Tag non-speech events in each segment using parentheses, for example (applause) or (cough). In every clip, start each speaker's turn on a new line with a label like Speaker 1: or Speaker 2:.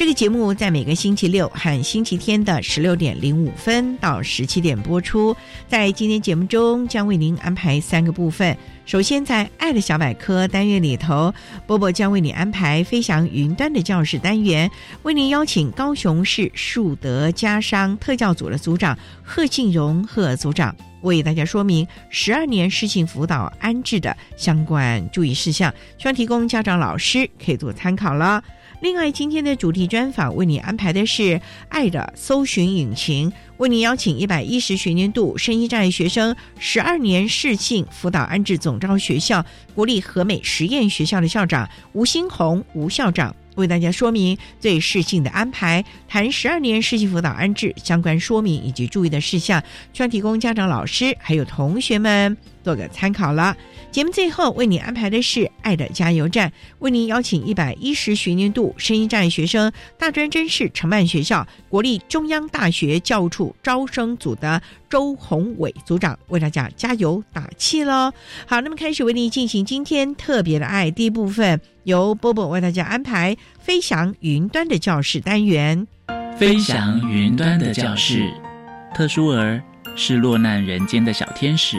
Speaker 1: 这个节目在每个星期六和星期天的十六点零五分到十七点播出。在今天节目中，将为您安排三个部分。首先，在“爱的小百科”单元里头，波波将为你安排“飞翔云端”的教室单元，为您邀请高雄市树德家商特教组的组长贺庆荣贺组长为大家说明十二年适性辅导安置的相关注意事项，希望提供家长、老师可以做参考了。另外，今天的主题专访为你安排的是《爱的搜寻引擎》，为你邀请一百一十学年度声音障碍学生十二年适性辅导安置总招学校国立和美实验学校的校长吴新红吴校长为大家说明对适性的安排，谈十二年适性辅导安置相关说明以及注意的事项，希望提供家长、老师还有同学们做个参考了。节目最后为你安排的是《爱的加油站》，为您邀请一百一十学年度声音障碍学生大专真试承办学校国立中央大学教务处招生组的周宏伟组长为大家加油打气喽！好，那么开始为您进行今天特别的爱第一部分，由波波为大家安排飞翔云端的教室单元。
Speaker 2: 飞翔云端的教室，特殊儿是落难人间的小天使，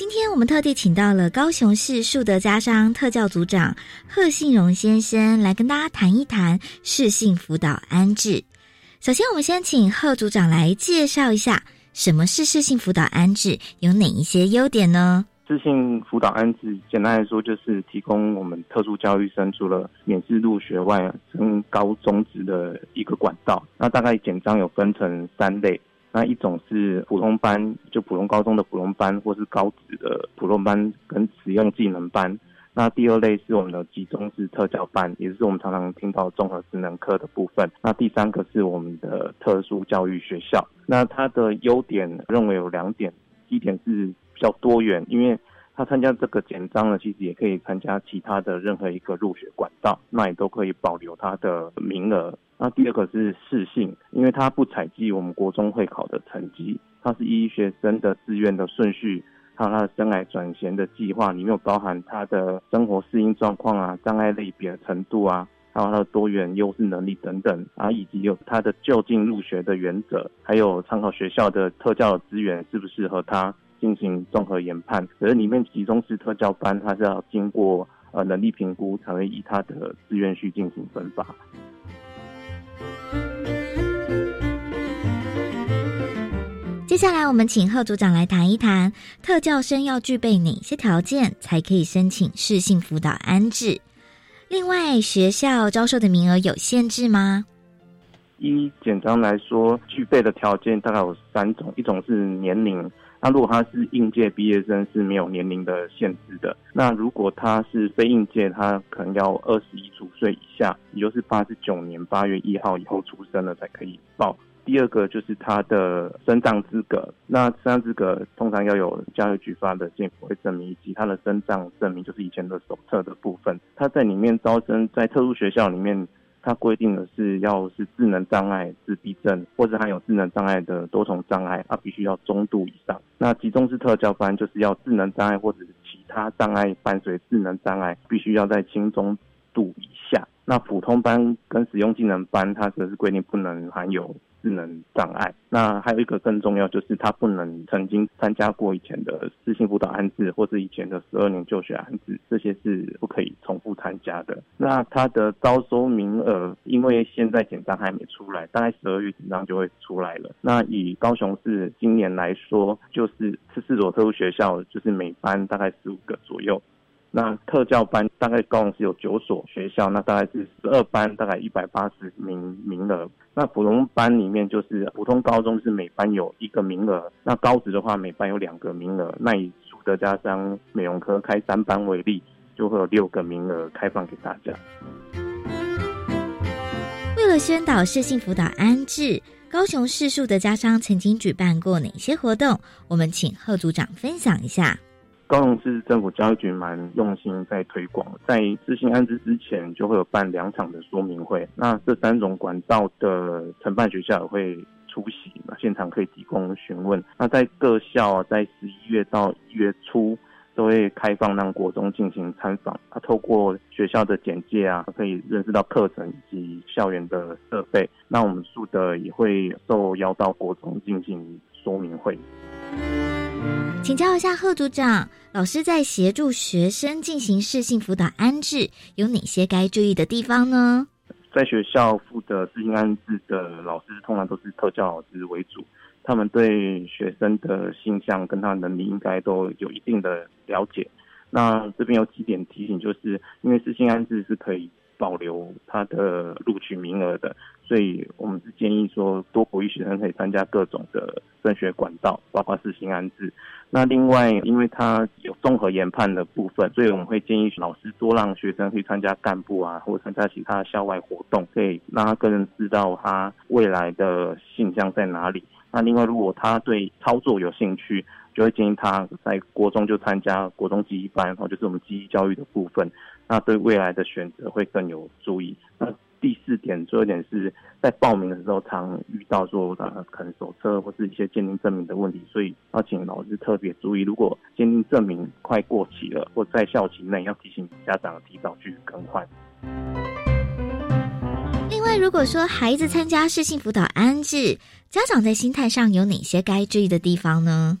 Speaker 3: 今天我们特地请到了高雄市树德家商特教组长贺信荣先生来跟大家谈一谈适性辅导安置。首先，我们先请贺组长来介绍一下什么是适性辅导安置，有哪一些优点呢？
Speaker 4: 适性辅导安置，简单来说就是提供我们特殊教育生除了免试入学外，升高中职的一个管道。那大概简章有分成三类。那一种是普通班，就普通高中的普通班，或是高职的普通班跟实用技能班。那第二类是我们的集中式特教班，也是我们常常听到综合职能课的部分。那第三个是我们的特殊教育学校。那它的优点认为有两点，一点是比较多元，因为他参加这个简章呢，其实也可以参加其他的任何一个入学管道，那也都可以保留他的名额。那第二个是试性，因为它不采集我们国中会考的成绩，它是依学生的志愿的顺序，还有他的生涯转衔的计划，里面有包含他的生活适应状况啊、障碍类别程度啊，还有他的多元优势能力等等啊，以及有他的就近入学的原则，还有参考学校的特教资源适不适合他进行综合研判。可是里面集中式特教班，它是要经过呃能力评估，才会以他的志愿序进行分发。
Speaker 3: 接下来，我们请贺组长来谈一谈特教生要具备哪些条件，才可以申请适性辅导安置。另外，学校招收的名额有限制吗？
Speaker 4: 一简章来说，具备的条件大概有三种，一种是年龄。那如果他是应届毕业生是没有年龄的限制的。那如果他是非应届，他可能要二十一周岁以下，也就是八十九年八月一号以后出生了才可以报。第二个就是他的生障资格，那生障资格通常要有教育局发的健辅会证明，以及他的生障证明，就是以前的手册的部分。他在里面招生，在特殊学校里面。它规定的是要是智能障碍、自闭症，或者还有智能障碍的多重障碍，它必须要中度以上。那集中式特教班就是要智能障碍或者是其他障碍伴随智能障碍，必须要在轻中度以下。那普通班跟使用技能班，它则是规定不能含有。智能障碍，那还有一个更重要，就是他不能曾经参加过以前的私信辅导安置，或是以前的十二年就学安置，这些是不可以重复参加的。那他的招收名额，因为现在简章还没出来，大概十二月简章就会出来了。那以高雄市今年来说，就是十四所特殊学校，就是每班大概十五个左右。那特教班大概共是有九所学校，那大概是十二班，大概一百八十名名额。那普通班里面就是普通高中是每班有一个名额，那高职的话每班有两个名额。那以苏德加商美容科开三班为例，就会有六个名额开放给大家。
Speaker 3: 为了宣导适性辅导安置，高雄市树德家商曾经举办过哪些活动？我们请贺组长分享一下。
Speaker 4: 高雄市政府教育局蛮用心在推广，在执行安置之前就会有办两场的说明会。那这三种管道的承办学校也会出席，那现场可以提供询问。那在各校在十一月到一月初都会开放让国中进行参访，他透过学校的简介啊，可以认识到课程以及校园的设备。那我们树德也会受邀到国中进行说明会。
Speaker 3: 请教一下贺组长，老师在协助学生进行适性辅导安置，有哪些该注意的地方呢？
Speaker 4: 在学校负责适性安置的老师，通常都是特教老师为主，他们对学生的性向跟他能力应该都有一定的了解。那这边有几点提醒，就是因为适性安置是可以。保留他的录取名额的，所以我们是建议说，多鼓励学生可以参加各种的升学管道，包括四新安置。那另外，因为他有综合研判的部分，所以我们会建议老师多让学生去参加干部啊，或者参加其他校外活动，可以让他更知道他未来的性向在哪里。那另外，如果他对操作有兴趣，就会建议他在国中就参加国中记忆班，然后就是我们记忆教育的部分。那对未来的选择会更有注意。那第四点，最后一点是在报名的时候常遇到说呃可能手册或是一些鉴定证明的问题，所以要请老师特别注意，如果鉴定证明快过期了或在校期内，要提醒家长提早去更换。
Speaker 3: 另外，如果说孩子参加适性辅导安置，家长在心态上有哪些该注意的地方呢？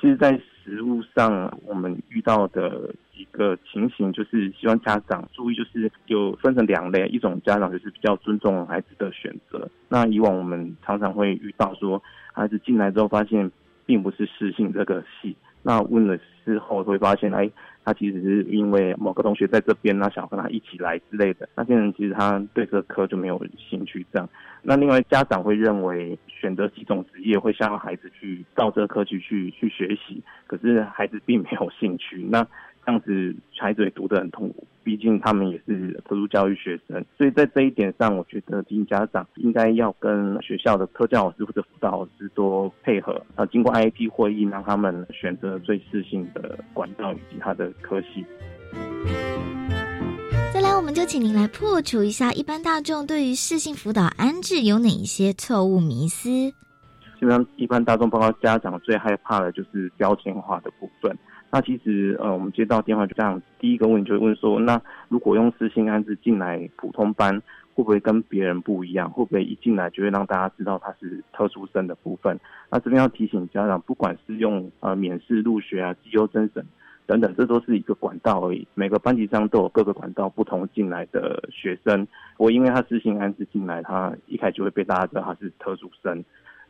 Speaker 4: 其实，在实物上我们遇到的。一个情形就是希望家长注意，就是有分成两类，一种家长就是比较尊重孩子的选择。那以往我们常常会遇到说，孩子进来之后发现并不是适性这个系，那问了之后会发现，哎。他其实是因为某个同学在这边，那想跟他一起来之类的。那现在其实他对这科就没有兴趣，这样。那另外家长会认为选择几种职业会让孩子去到这个科去去去学习，可是孩子并没有兴趣。那样子孩子也读得很痛苦，毕竟他们也是特殊教育学生，所以在这一点上，我觉得提醒家长应该要跟学校的特教老师或者辅导老师多配合，啊，经过 IAT 会议，让他们选择最适性的管道以及他的科系。
Speaker 3: 再来，我们就请您来破除一下一般大众对于适性辅导安置有哪一些错误迷思。
Speaker 4: 基本上，一般大众包括家长最害怕的就是标签化的部分。那其实，呃，我们接到电话就这样，第一个问题就会问说，那如果用私信安置进来普通班，会不会跟别人不一样？会不会一进来就会让大家知道他是特殊生的部分？那这边要提醒家长，不管是用呃免试入学啊、绩优增审等等，这都是一个管道而已。每个班级上都有各个管道不同进来的学生，我因为他私信安置进来，他一开始就会被大家知道他是特殊生。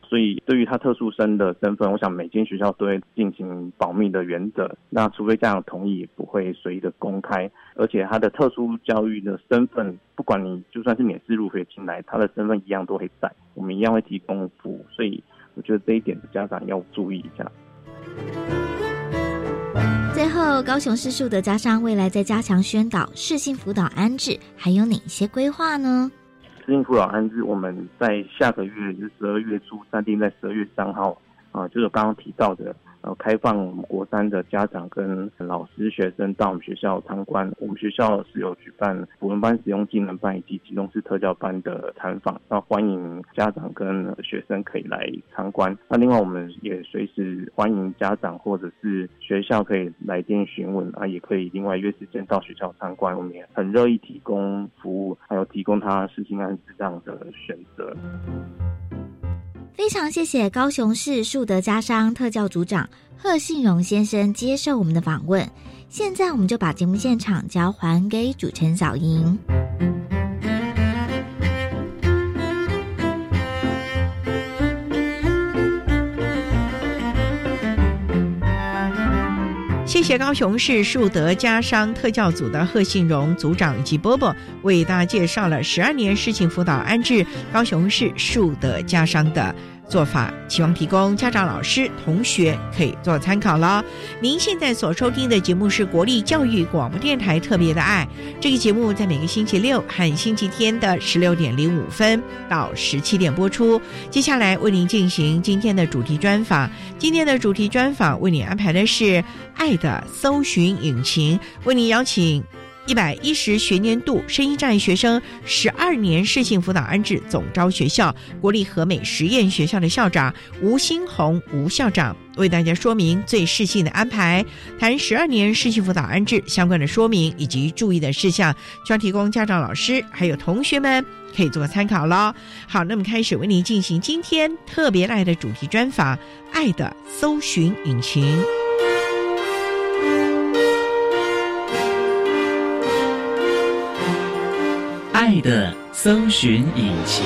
Speaker 4: 所以对于他特殊生的身份，我想每间学校都会进行保密的原则。那除非家长同意，不会随意的公开。而且他的特殊教育的身份，不管你就算是免试入学进来，他的身份一样都会在，我们一样会提供服务。所以我觉得这一点家长要注意一下。
Speaker 3: 最后，高雄市树德家商未来在加强宣导适性辅导安置，还有哪些规划呢？
Speaker 4: 适性辅导安置，我们在下个月，就是十二月初，暂定在十二月三号，啊，就是刚刚提到的。呃，开放我们国三的家长跟老师、学生到我们学校参观。我们学校是有举办普文班、使用技能班以及集中式特教班的参访，那欢迎家长跟学生可以来参观。那另外，我们也随时欢迎家长或者是学校可以来电询问啊，也可以另外约时间到学校参观。我们也很乐意提供服务，还有提供他实行安置这样的选择。
Speaker 3: 非常谢谢高雄市树德家商特教组长贺信荣先生接受我们的访问。现在我们就把节目现场交还给主持人小莹。
Speaker 1: 谢谢高雄市树德家商特教组的贺信荣组长及波波为大家介绍了十二年事情辅导安置高雄市树德家商的。做法，希望提供家长、老师、同学可以做参考了。您现在所收听的节目是国立教育广播电台特别的爱，这个节目在每个星期六和星期天的十六点零五分到十七点播出。接下来为您进行今天的主题专访，今天的主题专访为您安排的是《爱的搜寻引擎》，为您邀请。一百一十学年度声音障碍学生十二年适性辅导安置总招学校国立和美实验学校的校长吴新红吴校长为大家说明最适性的安排，谈十二年适性辅导安置相关的说明以及注意的事项，需要提供家长、老师还有同学们可以做个参考喽。好，那么开始为您进行今天特别爱的主题专访《爱的搜寻引擎》。
Speaker 2: 爱的搜寻引擎。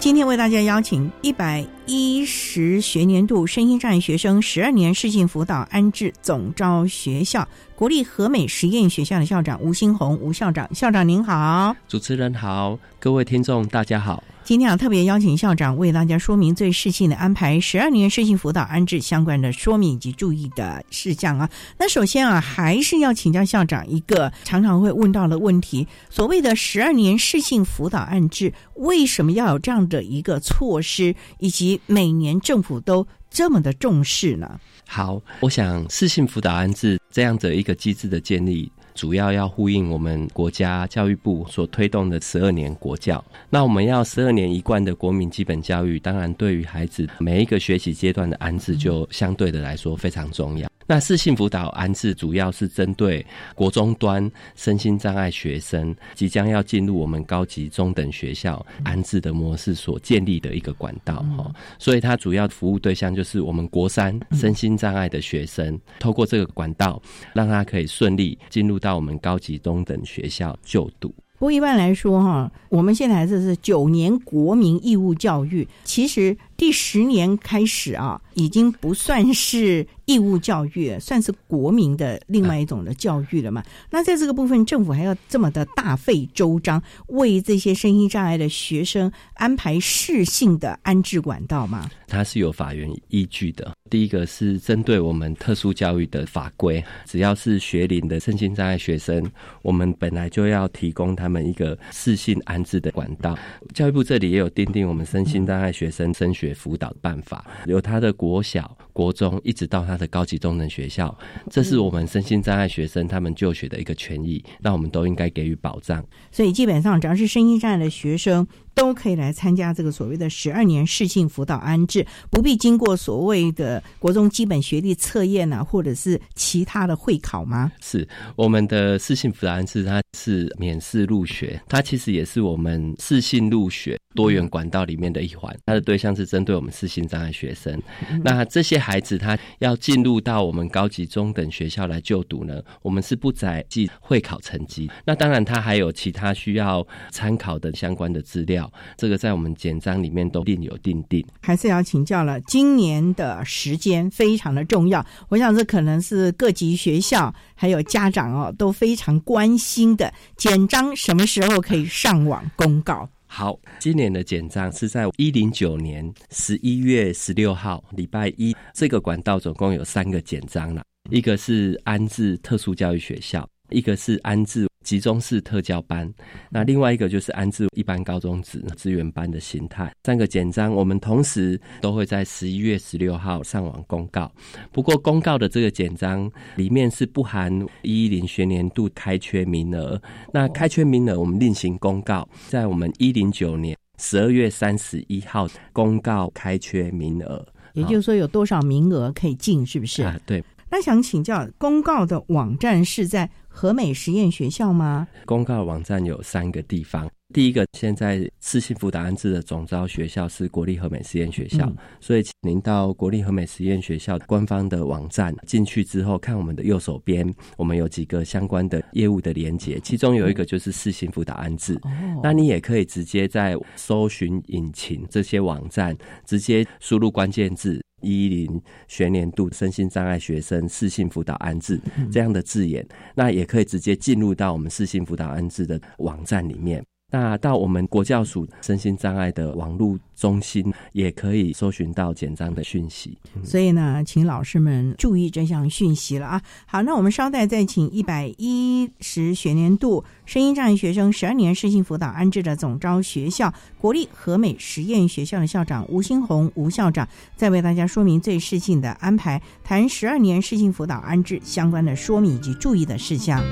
Speaker 1: 今天为大家邀请一百一十学年度身心障碍学生十二年适性辅导安置总招学校国立和美实验学校的校长吴新红吴校长，校长您好，
Speaker 5: 主持人好，各位听众大家好。
Speaker 1: 今天啊，特别邀请校长为大家说明最适性的安排十二年适性辅导安置相关的说明以及注意的事项啊。那首先啊，还是要请教校长一个常常会问到的问题：所谓的十二年适性辅导安置，为什么要有这样的一个措施，以及每年政府都这么的重视呢？
Speaker 5: 好，我想适性辅导安置这样的一个机制的建立。主要要呼应我们国家教育部所推动的十二年国教。那我们要十二年一贯的国民基本教育，当然对于孩子每一个学习阶段的安置，就相对的来说非常重要。那四性辅导安置主要是针对国中端身心障碍学生即将要进入我们高级中等学校安置的模式所建立的一个管道哈，所以它主要服务对象就是我们国三身心障碍的学生，透过这个管道，让他可以顺利进入到我们高级中等学校就读。
Speaker 1: 不过一般来说哈，我们现在这是九年国民义务教育，其实第十年开始啊，已经不算是。义务教育算是国民的另外一种的教育了嘛？那在这个部分，政府还要这么的大费周章，为这些身心障碍的学生安排适性的安置管道吗？
Speaker 5: 它是有法源依据的。第一个是针对我们特殊教育的法规，只要是学龄的身心障碍学生，我们本来就要提供他们一个适性安置的管道。教育部这里也有订定我们身心障碍学生升学辅导办法，由他的国小、国中一直到他。的高级中等学校，这是我们身心障碍学生他们就学的一个权益，那我们都应该给予保障。
Speaker 1: 所以基本上，只要是身心障碍的学生。都可以来参加这个所谓的十二年适性辅导安置，不必经过所谓的国中基本学历测验啊，或者是其他的会考吗？
Speaker 5: 是我们的适性辅导安置，它是免试入学，它其实也是我们适性入学多元管道里面的一环。它的对象是针对我们适性障碍学生。那这些孩子他要进入到我们高级中等学校来就读呢，我们是不再记会考成绩。那当然，他还有其他需要参考的相关的资料，这个在我们简章里面都另有定定。
Speaker 1: 还是要请教了，今年的时间非常的重要，我想这可能是各级学校还有家长哦都非常关心的。简章什么时候可以上网公告？
Speaker 5: 好，今年的简章是在一零九年十一月十六号礼拜一。这个管道总共有三个简章了，一个是安置特殊教育学校，一个是安置。集中式特教班，那另外一个就是安置一般高中职资源班的形态。三个简章，我们同时都会在十一月十六号上网公告。不过，公告的这个简章里面是不含一零学年度开缺名额。那开缺名额，我们另行公告，在我们一零九年十二月三十一号公告开缺名额。
Speaker 1: 也就是说，有多少名额可以进，是不是？
Speaker 5: 啊，对。
Speaker 1: 那想请教，公告的网站是在？和美实验学校吗？
Speaker 5: 公告网站有三个地方。第一个，现在私信辅导安置的总招学校是国立和美实验学校，所以您到国立和美实验学校官方的网站进去之后，看我们的右手边，我们有几个相关的业务的连接，其中有一个就是私信辅导安置。那你也可以直接在搜寻引擎这些网站，直接输入关键字。一零学年度身心障碍学生视性辅导安置这样的字眼，那也可以直接进入到我们视性辅导安置的网站里面。那到我们国教署身心障碍的网络中心，也可以搜寻到简章的讯息。
Speaker 1: 所以呢，请老师们注意这项讯息了啊！好，那我们稍待再请一百一十学年度声音障碍学生十二年视性辅导安置的总招学校国立和美实验学校的校长吴新红吴校长，再为大家说明最适性的安排，谈十二年视性辅导安置相关的说明以及注意的事项。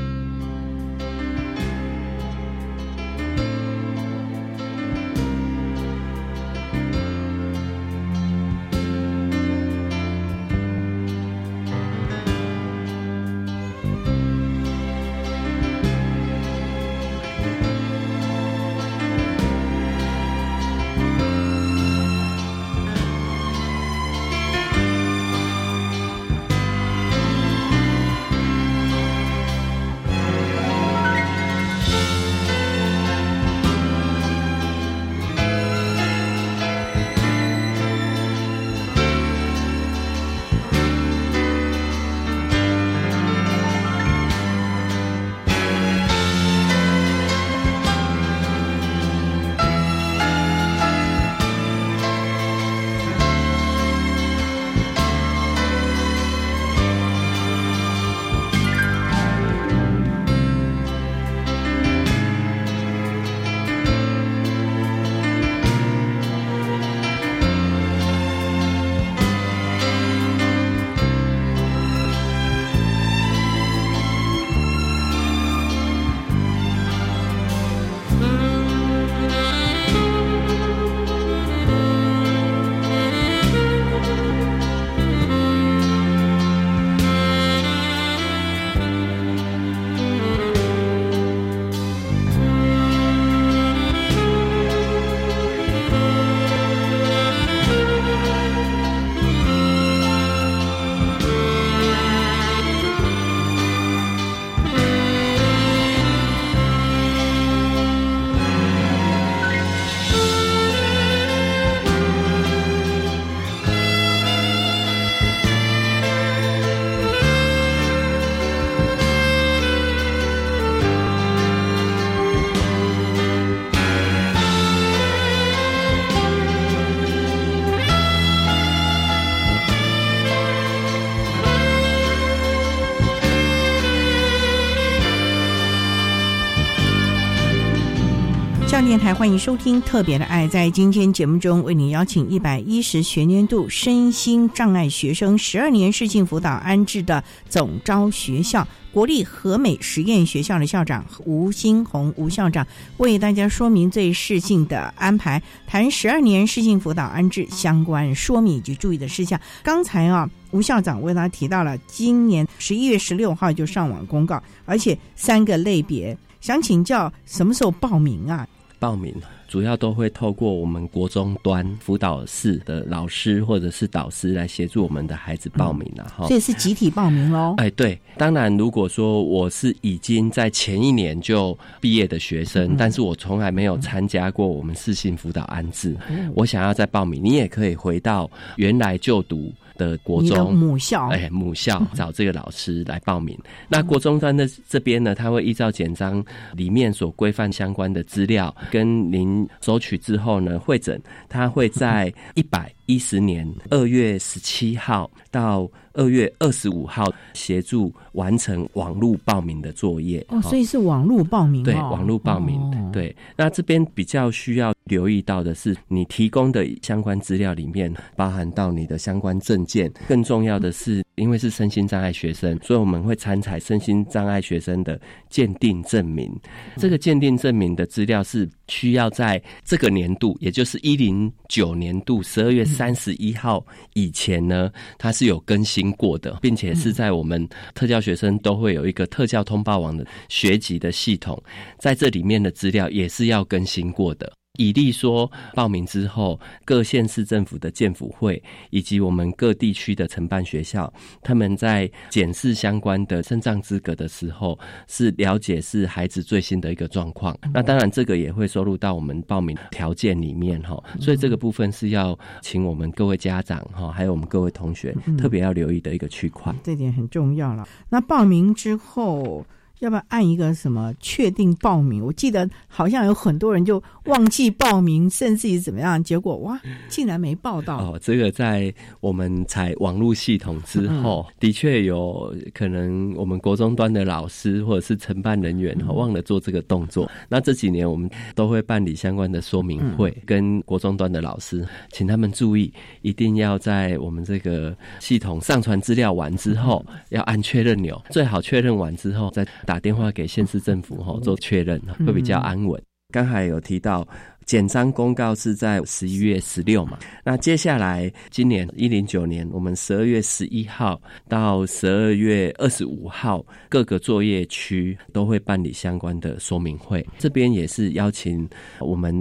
Speaker 1: 电台欢迎收听《特别的爱》。在今天节目中，为您邀请一百一十学年度身心障碍学生十二年视性辅导安置的总招学校国立和美实验学校的校长吴新红吴校长，为大家说明最适性的安排，谈十二年视性辅导安置相关说明以及注意的事项。刚才啊，吴校长为大家提到了今年十一月十六号就上网公告，而且三个类别，想请教什么时候报名啊？
Speaker 5: 报名，主要都会透过我们国中端辅导室的老师或者是导师来协助我们的孩子报名了哈。
Speaker 1: 所以是集体报名喽。
Speaker 5: 哎，对，当然，如果说我是已经在前一年就毕业的学生，但是我从来没有参加过我们四性辅导安置，我想要再报名，你也可以回到原来就读。的国中
Speaker 1: 母校，
Speaker 5: 哎，母校 (laughs) 找这个老师来报名。那国中端的这边呢，他会依照简章里面所规范相关的资料，跟您收取之后呢，会诊，他会在 (laughs) (laughs) 一百一十年二月十七号到。二月二十五号协助完成网络报名的作业
Speaker 1: 哦，所以是网络报名
Speaker 5: 对，网络报名对。那这边比较需要留意到的是，你提供的相关资料里面包含到你的相关证件，更重要的是，因为是身心障碍学生，所以我们会参采身心障碍学生的鉴定证明。这个鉴定证明的资料是需要在这个年度，也就是一零九年度十二月三十一号以前呢，它是有更新。过的，并且是在我们特教学生都会有一个特教通报网的学籍的系统，在这里面的资料也是要更新过的。以例说，报名之后，各县市政府的建府会以及我们各地区的承办学校，他们在检视相关的身障资格的时候，是了解是孩子最新的一个状况。那当然，这个也会收录到我们报名条件里面哈。所以这个部分是要请我们各位家长哈，还有我们各位同学特别要留意的一个区块。
Speaker 1: 这点很重要了。那报名之后。要不要按一个什么确定报名？我记得好像有很多人就忘记报名，甚至于怎么样，结果哇，竟然没报到。
Speaker 5: 哦，这个在我们采网络系统之后，的确有可能我们国中端的老师或者是承办人员忘了做这个动作。那这几年我们都会办理相关的说明会，跟国中端的老师，请他们注意，一定要在我们这个系统上传资料完之后，要按确认钮，最好确认完之后再。打电话给县市政府哈做确认，会比较安稳。刚才有提到简章公告是在十一月十六嘛，那接下来今年一零九年，我们十二月十一号到十二月二十五号，各个作业区都会办理相关的说明会。这边也是邀请我们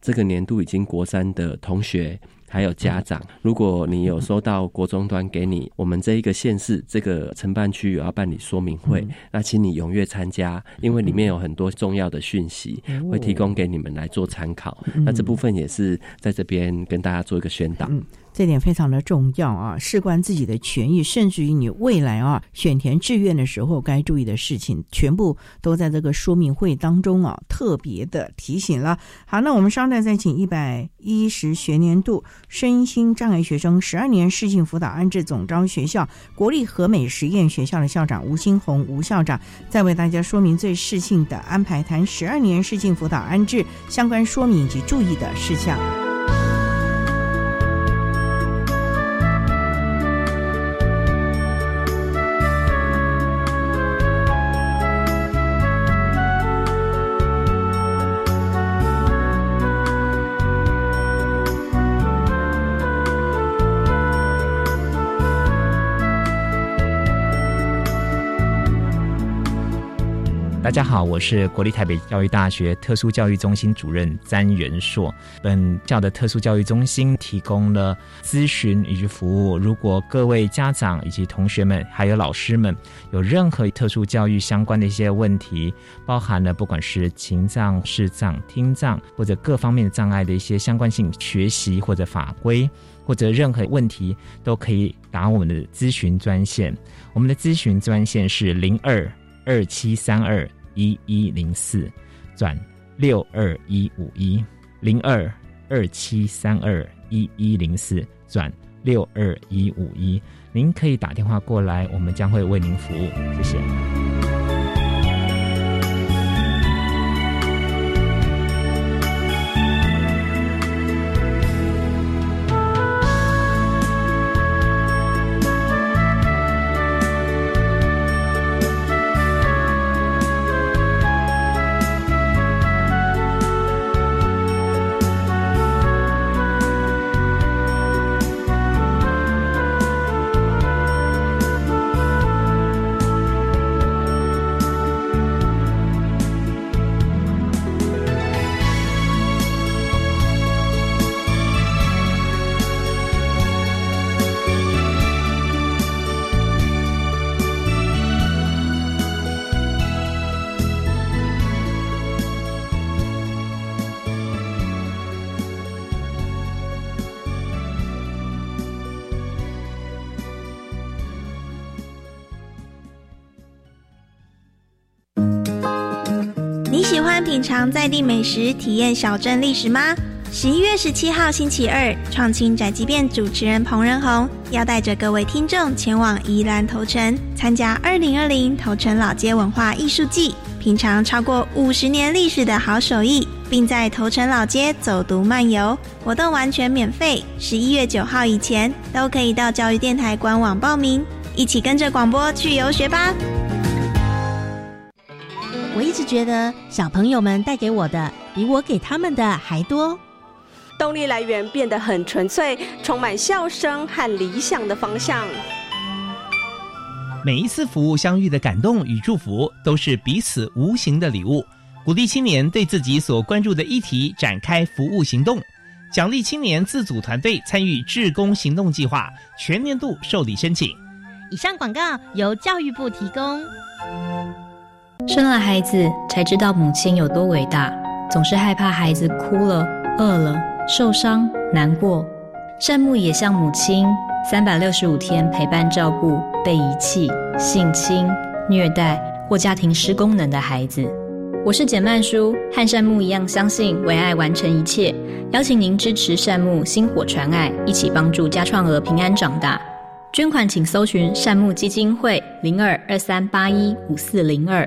Speaker 5: 这个年度已经国三的同学。还有家长，如果你有收到国中端给你我们这一个县市这个承办区有要办理说明会，那请你踊跃参加，因为里面有很多重要的讯息会提供给你们来做参考。那这部分也是在这边跟大家做一个宣导。
Speaker 1: 这点非常的重要啊！事关自己的权益，甚至于你未来啊选填志愿的时候该注意的事情，全部都在这个说明会当中啊特别的提醒了。好，那我们稍待再请一百一十学年度身心障碍学生十二年适性辅导安置总招学校国立和美实验学校的校长吴新红吴校长，再为大家说明最适性的安排，谈十二年适性辅导安置相关说明以及注意的事项。
Speaker 6: 大家好，我是国立台北教育大学特殊教育中心主任詹元硕。本校的特殊教育中心提供了咨询以及服务。如果各位家长以及同学们还有老师们有任何特殊教育相关的一些问题，包含了不管是情障、视障、听障或者各方面的障碍的一些相关性学习或者法规或者任何问题，都可以打我们的咨询专线。我们的咨询专线是零二。二七三二一一零四转六二一五一零二二七三二一一零四转六二一五一，您可以打电话过来，我们将会为您服务。谢谢。
Speaker 7: 尝在地美食、体验小镇历史吗？十一月十七号星期二，创新宅急便主持人彭仁宏要带着各位听众前往宜兰头城，参加二零二零头城老街文化艺术季，品尝超过五十年历史的好手艺，并在头城老街走读漫游。活动完全免费，十一月九号以前都可以到教育电台官网报名，一起跟着广播去游学吧。
Speaker 8: 我一直觉得小朋友们带给我的比我给他们的还多。
Speaker 9: 动力来源变得很纯粹，充满笑声和理想的方向。
Speaker 10: 每一次服务相遇的感动与祝福，都是彼此无形的礼物。鼓励青年对自己所关注的议题展开服务行动，奖励青年自组团队参与志工行动计划，全年度受理申请。
Speaker 8: 以上广告由教育部提供。
Speaker 11: 生了孩子才知道母亲有多伟大，总是害怕孩子哭了、饿了、受伤、难过。善牧也像母亲，三百六十五天陪伴照顾被遗弃、性侵、虐待或家庭失功能的孩子。我是简曼书，和善牧一样相信为爱完成一切。邀请您支持善牧薪火传爱，一起帮助家创儿平安长大。捐款请搜寻善牧基金会零二二三八一五四零二。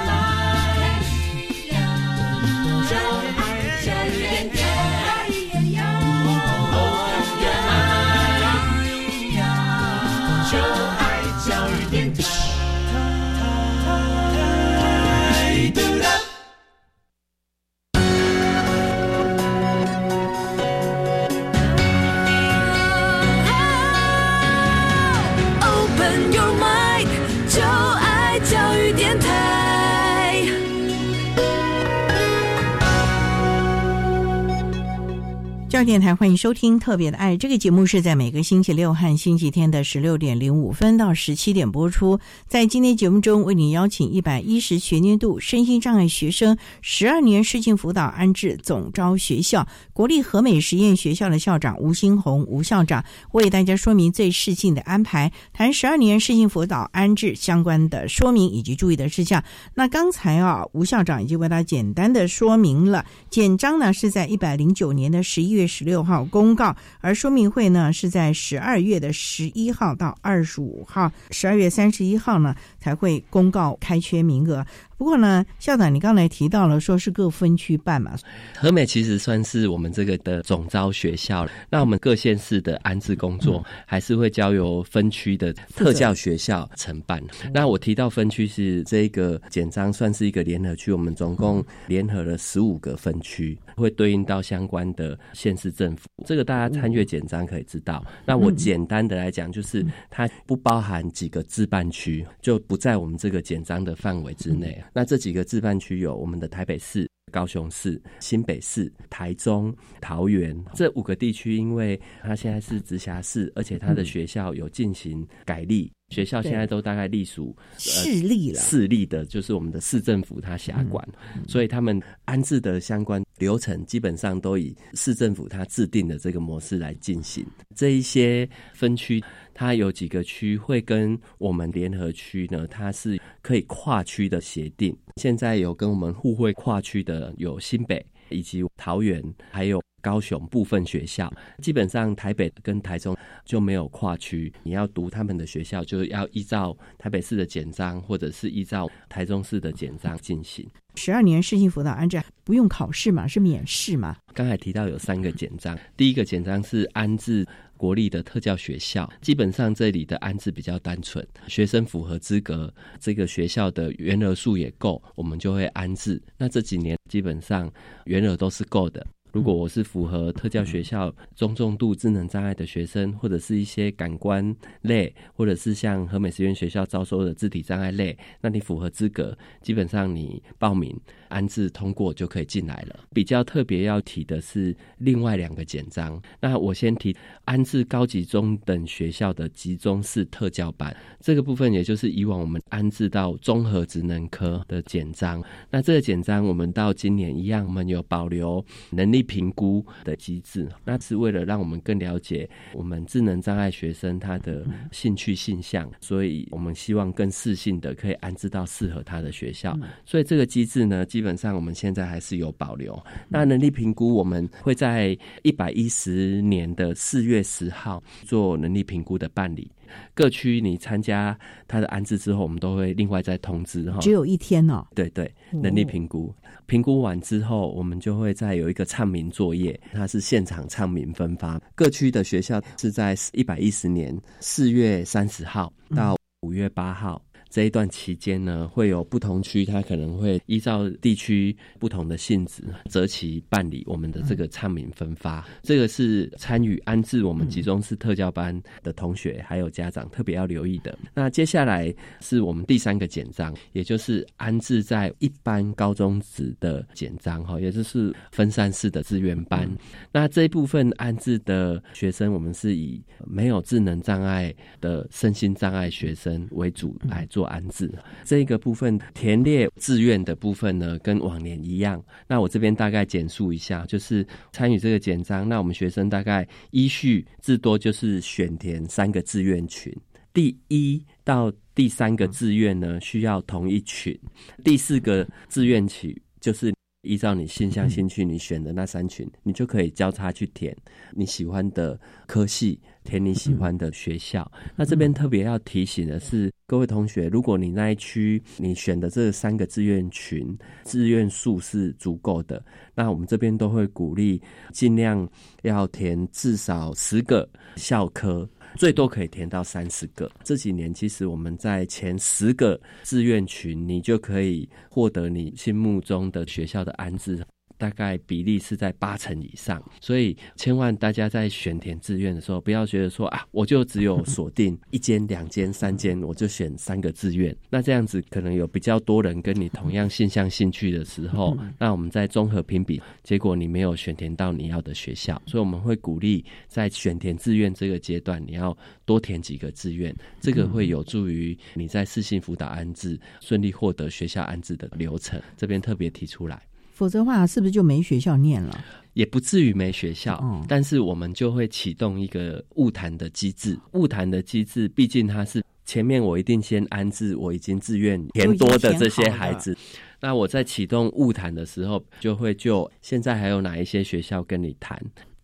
Speaker 1: 电台欢迎收听《特别的爱》这个节目，是在每个星期六和星期天的十六点零五分到十七点播出。在今天节目中，为你邀请一百一十学年度身心障碍学生十二年适性辅导安置总招学校国立和美实验学校的校长吴新红吴校长，为大家说明最适性的安排，谈十二年适性辅导安置相关的说明以及注意的事项。那刚才啊，吴校长已经为大家简单的说明了，简章呢是在一百零九年的十一月。十六号公告，而说明会呢是在十二月的十一号到二十五号，十二月三十一号呢才会公告开缺名额。不过呢，校长，你刚才提到了说是各分区办嘛？
Speaker 5: 和美其实算是我们这个的总招学校那我们各县市的安置工作还是会交由分区的特教学校承办。那我提到分区是这个简章算是一个联合区，我们总共联合了十五个分区，会对应到相关的县市政府。这个大家参阅简章可以知道。那我简单的来讲，就是它不包含几个自办区，就不在我们这个简章的范围之内。那这几个自办区有我们的台北市、高雄市、新北市、台中、桃园这五个地区，因为它现在是直辖市，而且它的学校有进行改立，学校现在都大概隶属
Speaker 1: 市立了，
Speaker 5: 市立的就是我们的市政府它辖管，所以他们安置的相关流程基本上都以市政府它制定的这个模式来进行。这一些分区。它有几个区会跟我们联合区呢？它是可以跨区的协定。现在有跟我们互惠跨区的有新北以及桃园，还有高雄部分学校。基本上台北跟台中就没有跨区。你要读他们的学校，就要依照台北市的简章，或者是依照台中市的简章进行。
Speaker 1: 十二年适性辅导安置不用考试嘛？是免试嘛？
Speaker 5: 刚才提到有三个简章，第一个简章是安置。国立的特教学校，基本上这里的安置比较单纯，学生符合资格，这个学校的员额数也够，我们就会安置。那这几年基本上员额都是够的。如果我是符合特教学校中重度智能障碍的学生，或者是一些感官类，或者是像和美实验学校招收的肢体障碍类，那你符合资格，基本上你报名安置通过就可以进来了。比较特别要提的是另外两个简章，那我先提安置高级中等学校的集中式特教班这个部分，也就是以往我们安置到综合职能科的简章。那这个简章我们到今年一样，我们有保留能力。力评估的机制，那是为了让我们更了解我们智能障碍学生他的兴趣性向，所以我们希望更适性的可以安置到适合他的学校。所以这个机制呢，基本上我们现在还是有保留。那能力评估我们会在一百一十年的四月十号做能力评估的办理。各区你参加他的安置之后，我们都会另外再通知哈。
Speaker 1: 只有一天哦。
Speaker 5: 对对，能力评估评估完之后，我们就会再有一个唱名作业，它是现场唱名分发。各区的学校是在一百一十年四月三十号到五月八号。这一段期间呢，会有不同区，它可能会依照地区不同的性质，择期办理我们的这个唱名分发。这个是参与安置我们集中式特教班的同学还有家长特别要留意的。那接下来是我们第三个简章，也就是安置在一般高中职的简章哈，也就是分散式的志愿班。那这一部分安置的学生，我们是以没有智能障碍的身心障碍学生为主来做。做安置这个部分填列志愿的部分呢，跟往年一样。那我这边大概简述一下，就是参与这个简章，那我们学生大概依序至多就是选填三个志愿群，第一到第三个志愿呢需要同一群，第四个志愿群就是依照你心向兴趣你选的那三群，你就可以交叉去填你喜欢的科系。填你喜欢的学校。那这边特别要提醒的是，各位同学，如果你那一区你选的这三个志愿群志愿数是足够的，那我们这边都会鼓励尽量要填至少十个校科，最多可以填到三十个。这几年其实我们在前十个志愿群，你就可以获得你心目中的学校的安置。大概比例是在八成以上，所以千万大家在选填志愿的时候，不要觉得说啊，我就只有锁定 (laughs) 一间、两间、三间，我就选三个志愿。那这样子可能有比较多人跟你同样性向兴趣的时候，那我们在综合评比，结果你没有选填到你要的学校。所以我们会鼓励在选填志愿这个阶段，你要多填几个志愿，这个会有助于你在私信辅导安置顺利获得学校安置的流程。这边特别提出来。
Speaker 1: 否则的话，是不是就没学校念了？
Speaker 5: 也不至于没学校，但是我们就会启动一个物谈的机制。物谈的机制，毕竟它是前面我一定先安置我已经自愿填多的这些孩子。那我在启动物谈的时候，就会就现在还有哪一些学校跟你谈。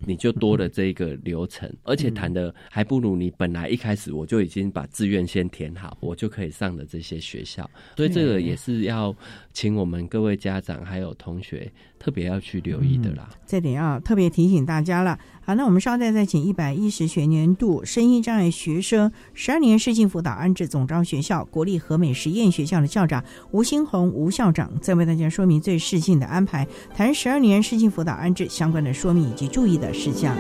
Speaker 5: 你就多了这个流程，而且谈的还不如你本来一开始我就已经把志愿先填好，我就可以上的这些学校。所以这个也是要请我们各位家长还有同学特别要去留意的啦。
Speaker 1: 这点要特别提醒大家了。好，那我们稍待再请一百一十学年度声音障碍学生十二年视性辅导安置总招学校国立和美实验学校的校长吴新红吴校长，再为大家说明最适性的安排，谈十二年视性辅导安置相关的说明以及注意的事项。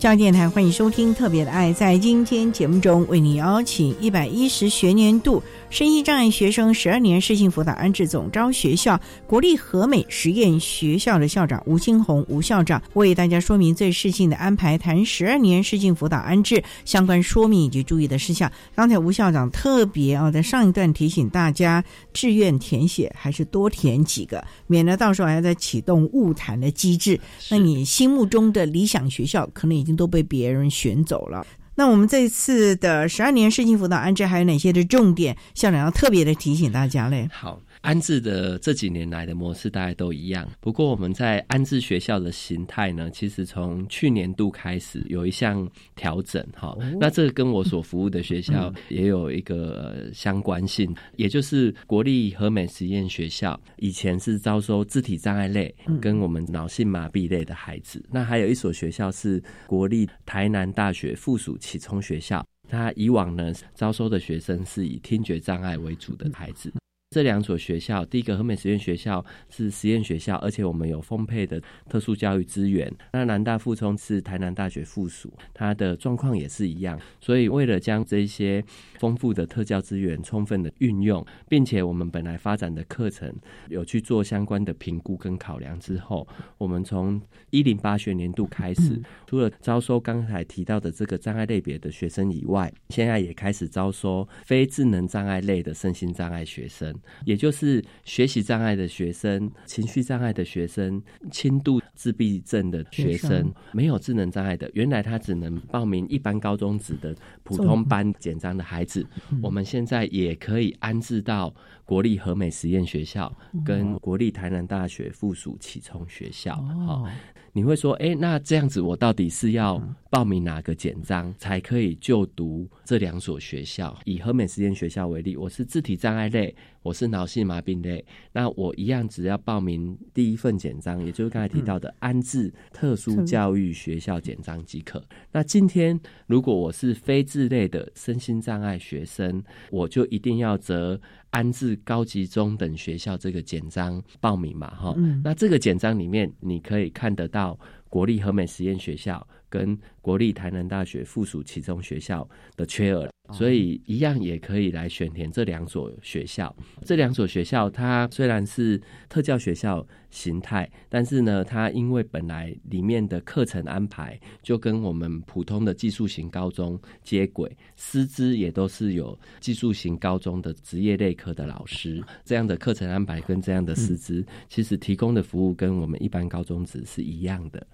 Speaker 1: 教育电台欢迎收听《特别的爱》。在今天节目中，为你邀请一百一十学年度身心障碍学生十二年适性辅导安置总招学校国立和美实验学校的校长吴新红吴校长为大家说明最适性的安排，谈十二年适性辅导安置相关说明以及注意的事项。刚才吴校长特别啊，在上一段提醒大家，志愿填写还是多填几个，免得到时候还要再启动误谈的机制。那你心目中的理想学校，可能已经都被别人选走了。那我们这一次的十二年世情辅导安置还有哪些的重点？校长要特别的提醒大家嘞。
Speaker 5: 好。安置的这几年来的模式大概都一样，不过我们在安置学校的形态呢，其实从去年度开始有一项调整哈。那这个跟我所服务的学校也有一个相关性，也就是国立和美实验学校以前是招收肢体障碍类跟我们脑性麻痹类的孩子，那还有一所学校是国立台南大学附属启聪学校，他以往呢招收的学生是以听觉障碍为主的孩子。这两所学校，第一个和美实验学校是实验学校，而且我们有丰沛的特殊教育资源。那南大附中是台南大学附属，它的状况也是一样。所以，为了将这些丰富的特教资源充分的运用，并且我们本来发展的课程有去做相关的评估跟考量之后，我们从一零八学年度开始，除了招收刚才提到的这个障碍类别的学生以外，现在也开始招收非智能障碍类的身心障碍学生。也就是学习障碍的学生、情绪障碍的学生、轻度自闭症的学生，没有智能障碍的，原来他只能报名一般高中职的普通班简章的孩子，我们现在也可以安置到国立和美实验学校跟国立台南大学附属启聪学校。好。你会说，哎，那这样子，我到底是要报名哪个简章才可以就读这两所学校？以和美实验学校为例，我是肢体障碍类，我是脑性麻痹类，那我一样只要报名第一份简章，也就是刚才提到的安置特殊教育学校简章即可。那今天如果我是非智类的身心障碍学生，我就一定要择。安置高级中等学校这个简章报名嘛，哈，那这个简章里面你可以看得到国立和美实验学校跟国立台南大学附属其中学校的缺额。所以一样也可以来选填这两所学校。这两所学校它虽然是特教学校形态，但是呢，它因为本来里面的课程安排就跟我们普通的技术型高中接轨，师资也都是有技术型高中的职业类科的老师。这样的课程安排跟这样的师资，其实提供的服务跟我们一般高中职是一样的。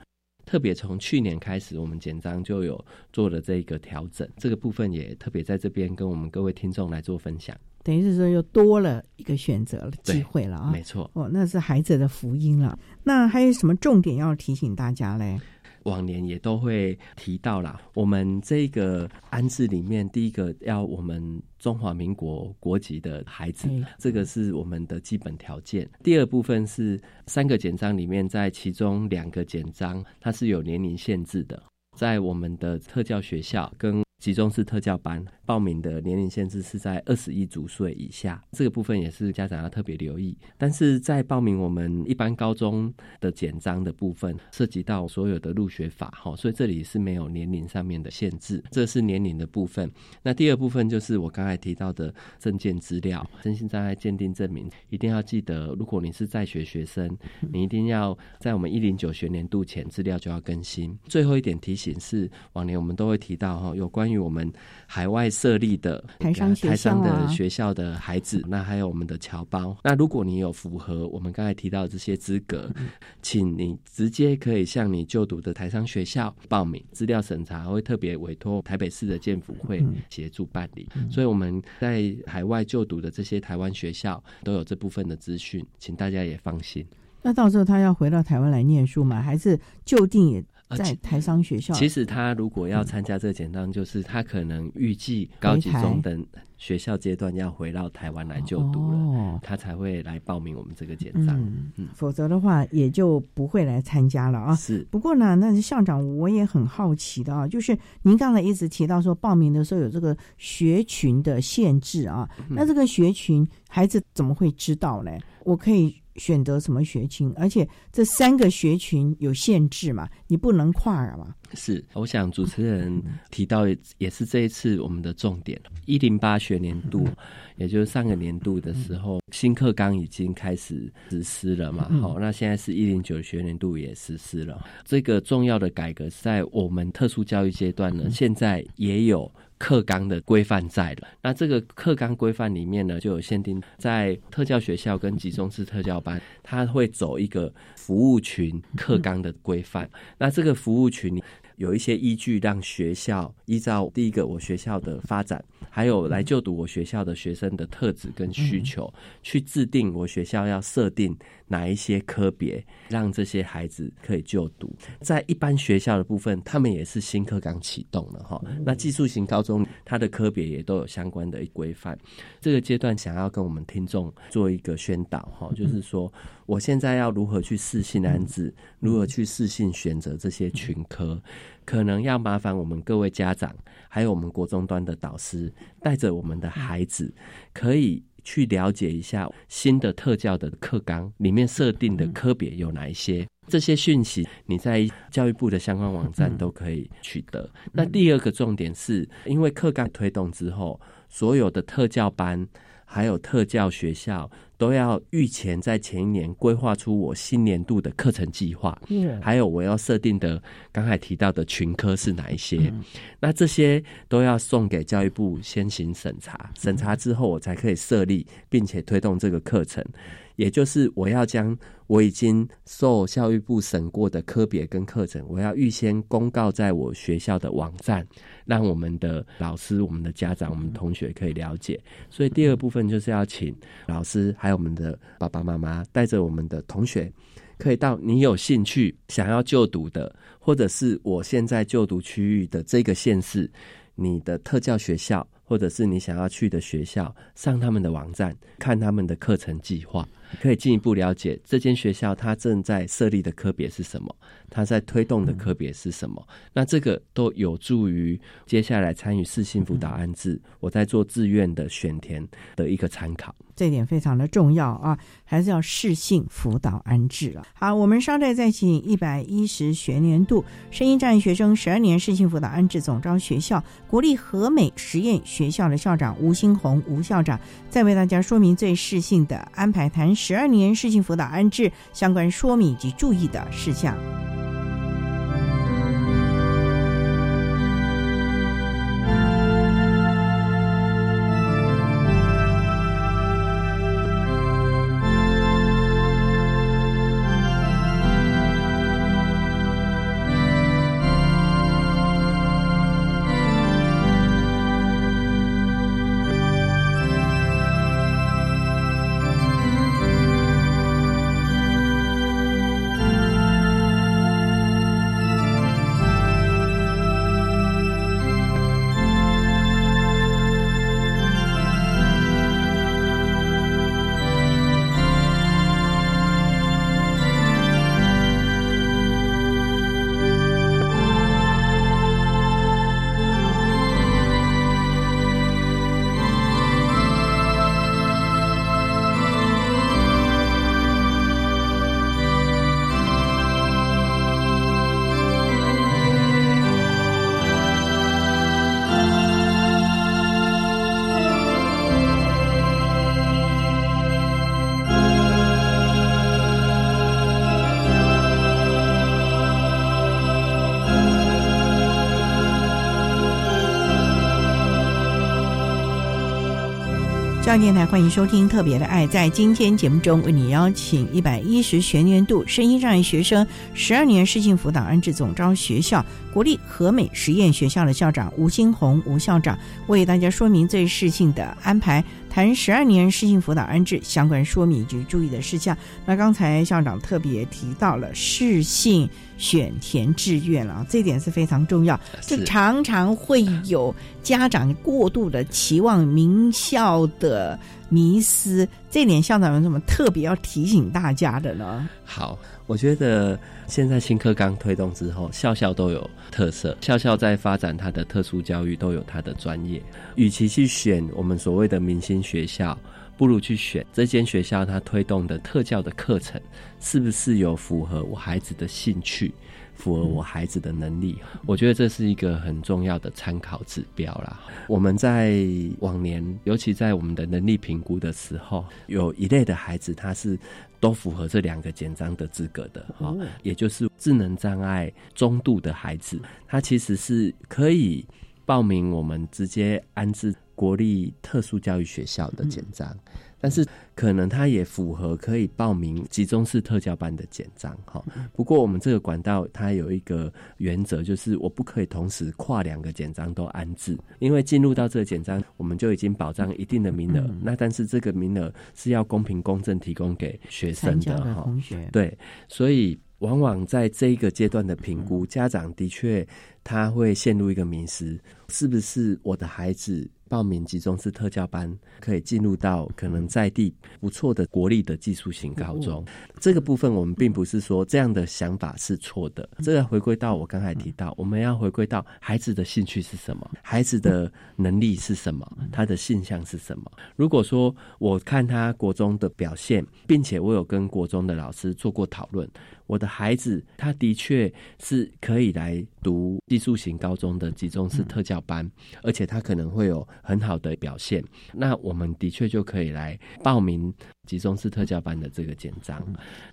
Speaker 5: 特别从去年开始，我们简章就有做了这个调整，这个部分也特别在这边跟我们各位听众来做分享。
Speaker 1: 等于是说又多了一个选择了机会了啊，
Speaker 5: 没错。
Speaker 1: 哦，那是孩子的福音了。那还有什么重点要提醒大家嘞？
Speaker 5: 往年也都会提到啦，我们这个安置里面，第一个要我们中华民国国籍的孩子，这个是我们的基本条件。第二部分是三个简章里面，在其中两个简章它是有年龄限制的，在我们的特教学校跟。集中式特教班报名的年龄限制是在二十一足岁以下，这个部分也是家长要特别留意。但是在报名我们一般高中的简章的部分，涉及到所有的入学法哈，所以这里是没有年龄上面的限制，这是年龄的部分。那第二部分就是我刚才提到的证件资料、身心障碍鉴定证明，一定要记得，如果你是在学学生，你一定要在我们一零九学年度前资料就要更新。最后一点提醒是，往年我们都会提到哈，有关于我们海外设立的
Speaker 1: 台商
Speaker 5: 台商的学校的孩子，那还有我们的侨胞。那如果你有符合我们刚才提到的这些资格，请你直接可以向你就读的台商学校报名，资料审查会特别委托台北市的建府会协助办理。所以我们在海外就读的这些台湾学校都有这部分的资讯，请大家也放心。
Speaker 1: 那到时候他要回到台湾来念书吗？还是就定也？在台商学校，
Speaker 5: 其实他如果要参加这个简章，就是他可能预计高级中等学校阶段要回到台湾来就读了，他才会来报名我们这个简章。
Speaker 1: 嗯，否则的话也就不会来参加了啊。
Speaker 5: 是，
Speaker 1: 不过呢，那校长我也很好奇的啊，就是您刚才一直提到说报名的时候有这个学群的限制啊，那这个学群孩子怎么会知道呢？我可以。选择什么学群？而且这三个学群有限制嘛？你不能跨嘛？
Speaker 5: 是，我想主持人提到也是这一次我们的重点。一零八学年度，也就是上个年度的时候，新课纲已经开始实施了嘛？好，那现在是一零九学年度也实施了。这个重要的改革在我们特殊教育阶段呢，现在也有。课纲的规范在了，那这个课纲规范里面呢，就有限定，在特教学校跟集中式特教班，它会走一个服务群课纲的规范。那这个服务群有一些依据，让学校依照第一个我学校的发展，还有来就读我学校的学生的特质跟需求，去制定我学校要设定。哪一些科别让这些孩子可以就读？在一般学校的部分，他们也是新课刚启动了哈。那技术型高中，它的科别也都有相关的规范。这个阶段想要跟我们听众做一个宣导哈，就是说，我现在要如何去试性安置，如何去试性选择这些群科，可能要麻烦我们各位家长，还有我们国中端的导师，带着我们的孩子可以。去了解一下新的特教的课纲里面设定的科别有哪一些，这些讯息你在教育部的相关网站都可以取得。那第二个重点是，因为课纲推动之后，所有的特教班还有特教学校。都要预前在前一年规划出我新年度的课程计划，还有我要设定的刚才提到的群科是哪一些？那这些都要送给教育部先行审查，审查之后我才可以设立并且推动这个课程。也就是我要将我已经受教育部审过的科别跟课程，我要预先公告在我学校的网站，让我们的老师、我们的家长、我们同学可以了解。所以第二部分就是要请老师还有我们的爸爸妈妈带着我们的同学，可以到你有兴趣想要就读的，或者是我现在就读区域的这个县市，你的特教学校，或者是你想要去的学校，上他们的网站看他们的课程计划。可以进一步了解这间学校它正在设立的科别是什么，它在推动的科别是什么。那这个都有助于接下来参与四性辅导安置，我在做志愿的选填的一个参考。
Speaker 1: 这点非常的重要啊，还是要适性辅导安置了。好，我们稍待再请一百一十学年度声音障碍学生十二年适性辅导安置总招学校国立和美实验学校的校长吴新红吴校长，再为大家说明最适性的安排谈。十二年适性辅导安置相关说明及注意的事项。电台欢迎收听《特别的爱》。在今天节目中，为你邀请一百一十学年度声音障碍学生十二年视性辅导安置总招学校国立和美实验学校的校长吴新红吴校长，为大家说明最适性的安排。谈十二年适性辅导安置相关说明以及注意的事项。那刚才校长特别提到了适性选填志愿了，这点是非常重要。这常常会有家长过度的期望名校的迷思，这点校长有什么特别要提醒大家的呢？
Speaker 5: 好，我觉得。现在新课纲推动之后，校校都有特色，校校在发展它的特殊教育都有它的专业。与其去选我们所谓的明星学校，不如去选这间学校它推动的特教的课程，是不是有符合我孩子的兴趣，符合我孩子的能力？我觉得这是一个很重要的参考指标啦。我们在往年，尤其在我们的能力评估的时候，有一类的孩子他是都符合这两个简章的资格的，哈、也就是智能障碍中度的孩子，他其实是可以报名我们直接安置国立特殊教育学校的简章。但是可能他也符合可以报名集中式特教班的简章哈。不过我们这个管道它有一个原则，就是我不可以同时跨两个简章都安置，因为进入到这个简章，我们就已经保障一定的名额。那但是这个名额是要公平公正提供给学生的哈。对，所以往往在这一个阶段的评估，家长的确他会陷入一个迷失：是不是我的孩子？报名集中式特教班，可以进入到可能在地不错的国立的技术型高中。这个部分我们并不是说这样的想法是错的。这个回归到我刚才提到，我们要回归到孩子的兴趣是什么，孩子的能力是什么，他的性向是什么。如果说我看他国中的表现，并且我有跟国中的老师做过讨论。我的孩子，他的确是可以来读技术型高中的集中式特教班，而且他可能会有很好的表现。那我们的确就可以来报名集中式特教班的这个简章。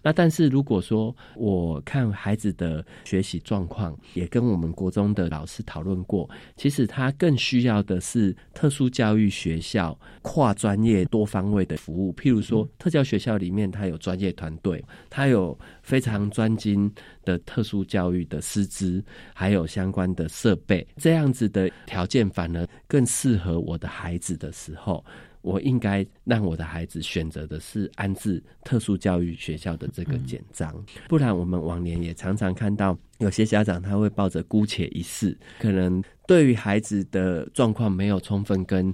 Speaker 5: 那但是如果说我看孩子的学习状况，也跟我们国中的老师讨论过，其实他更需要的是特殊教育学校跨专业多方位的服务。譬如说，特教学校里面他有专业团队，他有非常专精的特殊教育的师资，还有相关的设备，这样子的条件反而更适合我的孩子的时候，我应该让我的孩子选择的是安置特殊教育学校的这个简章。不然，我们往年也常常看到有些家长他会抱着姑且一试，可能对于孩子的状况没有充分跟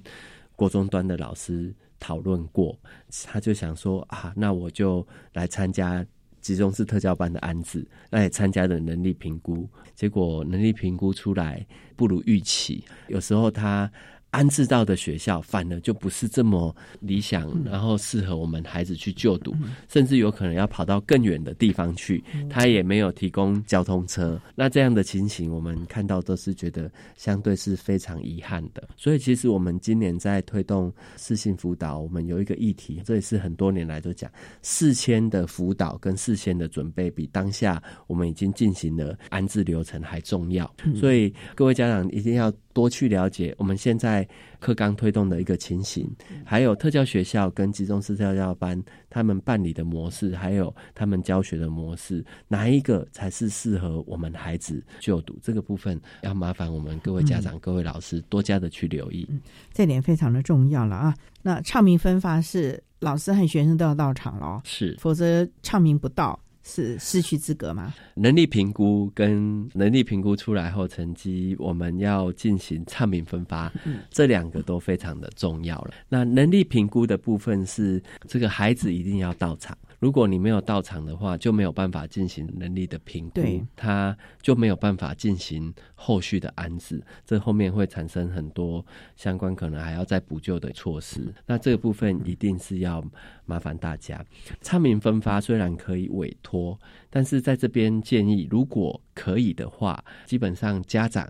Speaker 5: 国中端的老师讨论过，他就想说啊，那我就来参加。集中式特教班的安置，那也参加了能力评估，结果能力评估出来不如预期，有时候他。安置到的学校反而就不是这么理想，然后适合我们孩子去就读，甚至有可能要跑到更远的地方去，他也没有提供交通车。那这样的情形，我们看到都是觉得相对是非常遗憾的。所以，其实我们今年在推动视性辅导，我们有一个议题，这也是很多年来都讲，事先的辅导跟事先的准备，比当下我们已经进行了安置流程还重要。所以，各位家长一定要。多去了解我们现在课纲推动的一个情形，还有特教学校跟集中式特教班他们办理的模式，还有他们教学的模式，哪一个才是适合我们孩子就读？这个部分要麻烦我们各位家长、各位老师多加的去留意。
Speaker 1: 这点非常的重要了啊！那唱名分发是老师和学生都要到场了，
Speaker 5: 是，
Speaker 1: 否则唱名不到。是失去资格吗？
Speaker 5: 能力评估跟能力评估出来后成绩，我们要进行唱名分发，这两个都非常的重要了。那能力评估的部分是这个孩子一定要到场。如果你没有到场的话，就没有办法进行能力的评估，他就没有办法进行后续的安置，这后面会产生很多相关可能还要再补救的措施。那这个部分一定是要麻烦大家。昌明分发虽然可以委托，但是在这边建议，如果可以的话，基本上家长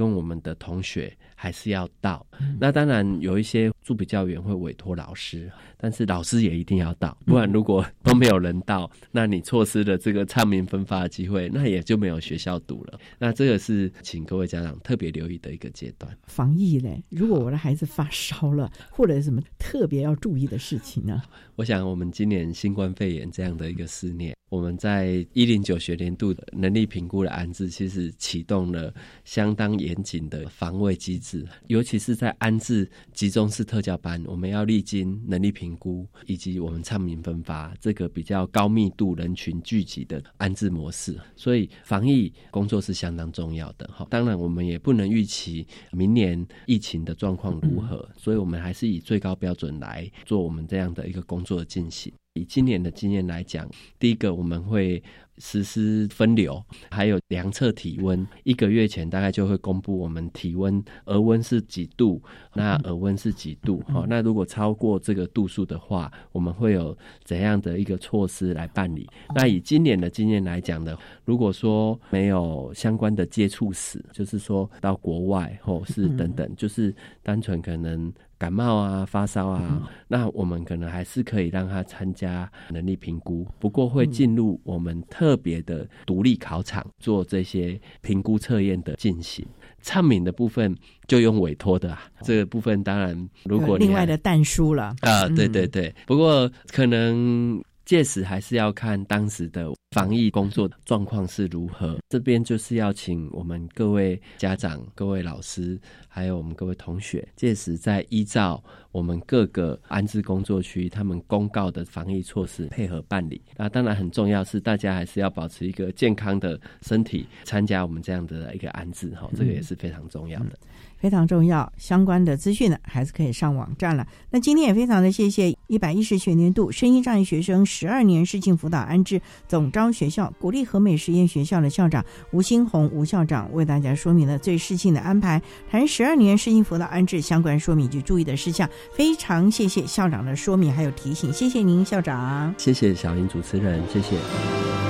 Speaker 5: 跟我们的同学。还是要到，那当然有一些助比较员会委托老师，但是老师也一定要到，不然如果都没有人到，那你错失了这个唱名分发的机会，那也就没有学校读了。那这个是请各位家长特别留意的一个阶段。
Speaker 1: 防疫嘞，如果我的孩子发烧了，或者什么特别要注意的事情呢？
Speaker 5: 我想我们今年新冠肺炎这样的一个思念。我们在一零九学年度的能力评估的安置，其实启动了相当严谨的防卫机制，尤其是在安置集中式特教班，我们要历经能力评估以及我们唱名分发这个比较高密度人群聚集的安置模式，所以防疫工作是相当重要的。哈，当然我们也不能预期明年疫情的状况如何，所以我们还是以最高标准来做我们这样的一个工作的进行。以今年的经验来讲，第一个我们会。实施分流，还有量测体温。一个月前大概就会公布我们体温额温是几度，那额温是几度？好，那如果超过这个度数的话，我们会有怎样的一个措施来办理？那以今年的经验来讲呢，如果说没有相关的接触史，就是说到国外或是等等，就是单纯可能。感冒啊，发烧啊，那我们可能还是可以让他参加能力评估，不过会进入我们特别的独立考场做这些评估测验的进行。唱名的部分就用委托的，这个部分当然如果
Speaker 1: 另外的淡书了
Speaker 5: 啊，对对对，不过可能。届时还是要看当时的防疫工作状况是如何。这边就是要请我们各位家长、各位老师，还有我们各位同学，届时再依照我们各个安置工作区他们公告的防疫措施配合办理。那当然很重要是大家还是要保持一个健康的身体，参加我们这样的一个安置哈，这个也是非常重要的。
Speaker 1: 非常重要，相关的资讯呢，还是可以上网站了。那今天也非常的谢谢一百一十学年度声音障碍学生十二年事情辅导安置总招学校国立和美实验学校的校长吴新红吴校长为大家说明了最适性的安排，谈十二年事情辅导安置相关说明及注意的事项。非常谢谢校长的说明还有提醒，谢谢您校长，
Speaker 5: 谢谢小林主持人，谢谢。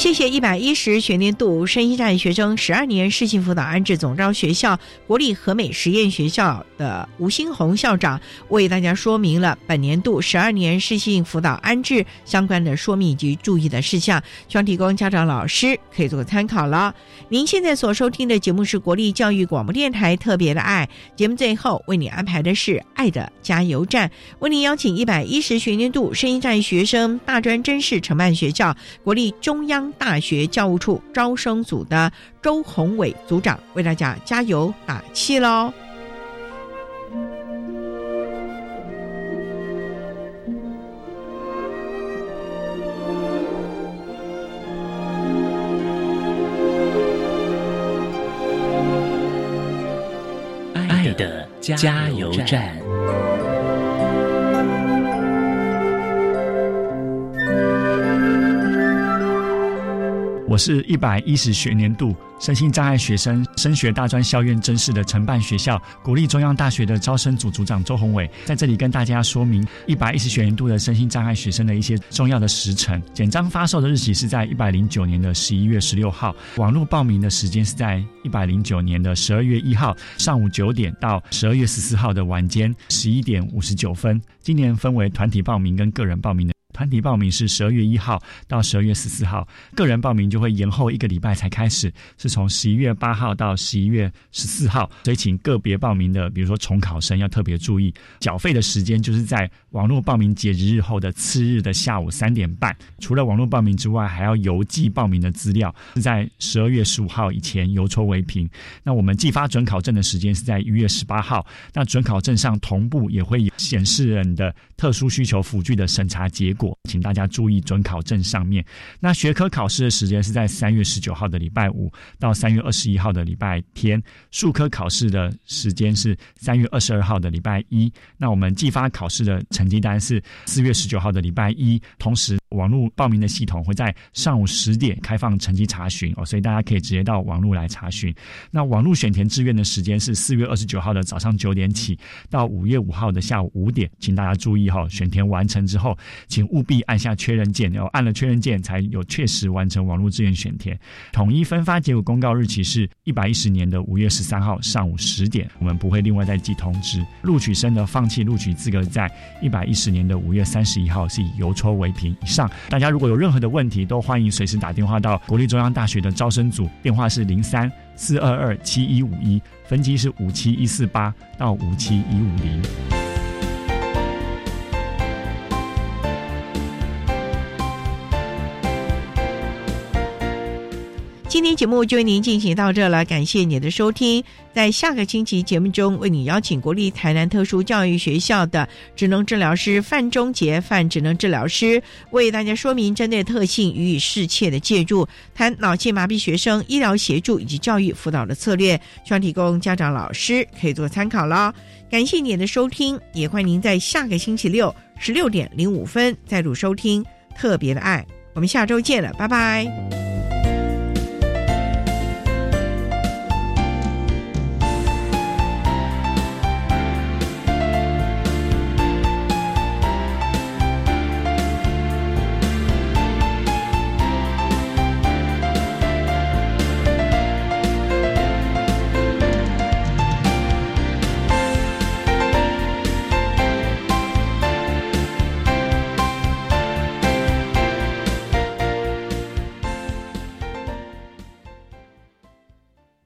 Speaker 1: 谢谢一百一十学年度声音障碍学生十二年市性辅导安置总招学校国立和美实验学校的吴新红校长为大家说明了本年度十二年市性辅导安置相关的说明以及注意的事项，希望提供家长老师可以做个参考了。您现在所收听的节目是国立教育广播电台特别的爱节目，最后为你安排的是爱的加油站，为您邀请一百一十学年度声音障碍学生大专真试承办学校国立中央。大学教务处招生组的周宏伟组长为大家加油打气喽！
Speaker 2: 爱的加油站。
Speaker 12: 是一百一十学年度身心障碍学生升学大专校院真试的承办学校国立中央大学的招生组组长周宏伟，在这里跟大家说明一百一十学年度的身心障碍学生的一些重要的时程。简章发售的日期是在一百零九年的十一月十六号，网络报名的时间是在一百零九年的十二月一号上午九点到十二月十四号的晚间十一点五十九分。今年分为团体报名跟个人报名的。团体报名是十二月一号到十二月十四号，个人报名就会延后一个礼拜才开始，是从十一月八号到十一月十四号。所以，请个别报名的，比如说重考生，要特别注意缴费的时间，就是在网络报名截止日后的次日的下午三点半。除了网络报名之外，还要邮寄报名的资料，是在十二月十五号以前邮戳为凭。那我们寄发准考证的时间是在一月十八号，那准考证上同步也会显示人的特殊需求辅具的审查结果。请大家注意准考证上面。那学科考试的时间是在三月十九号的礼拜五到三月二十一号的礼拜天，数科考试的时间是三月二十二号的礼拜一。那我们寄发考试的成绩单是四月十九号的礼拜一，同时网络报名的系统会在上午十点开放成绩查询哦，所以大家可以直接到网络来查询。那网络选填志愿的时间是四月二十九号的早上九点起到五月五号的下午五点，请大家注意哈，选填完成之后，请务。必按下确认键，然后按了确认键，才有确实完成网络志愿选填。统一分发结果公告日期是一百一十年的五月十三号上午十点，我们不会另外再寄通知。录取生的放弃录取资格在一百一十年的五月三十一号是以邮戳为凭。大家如果有任何的问题，都欢迎随时打电话到国立中央大学的招生组，电话是零三四二二七一五一，分机是五七一四八到五七一五零。
Speaker 1: 今天节目就为您进行到这了，感谢您的收听。在下个星期节目中，为你邀请国立台南特殊教育学校的职能治疗师范忠杰范职能治疗师，为大家说明针对特性予以适切的介入，谈脑性麻痹学生医疗协助以及教育辅导的策略，希望提供家长老师可以做参考了。感谢您的收听，也欢迎您在下个星期六十六点零五分再度收听特别的爱。我们下周见了，拜拜。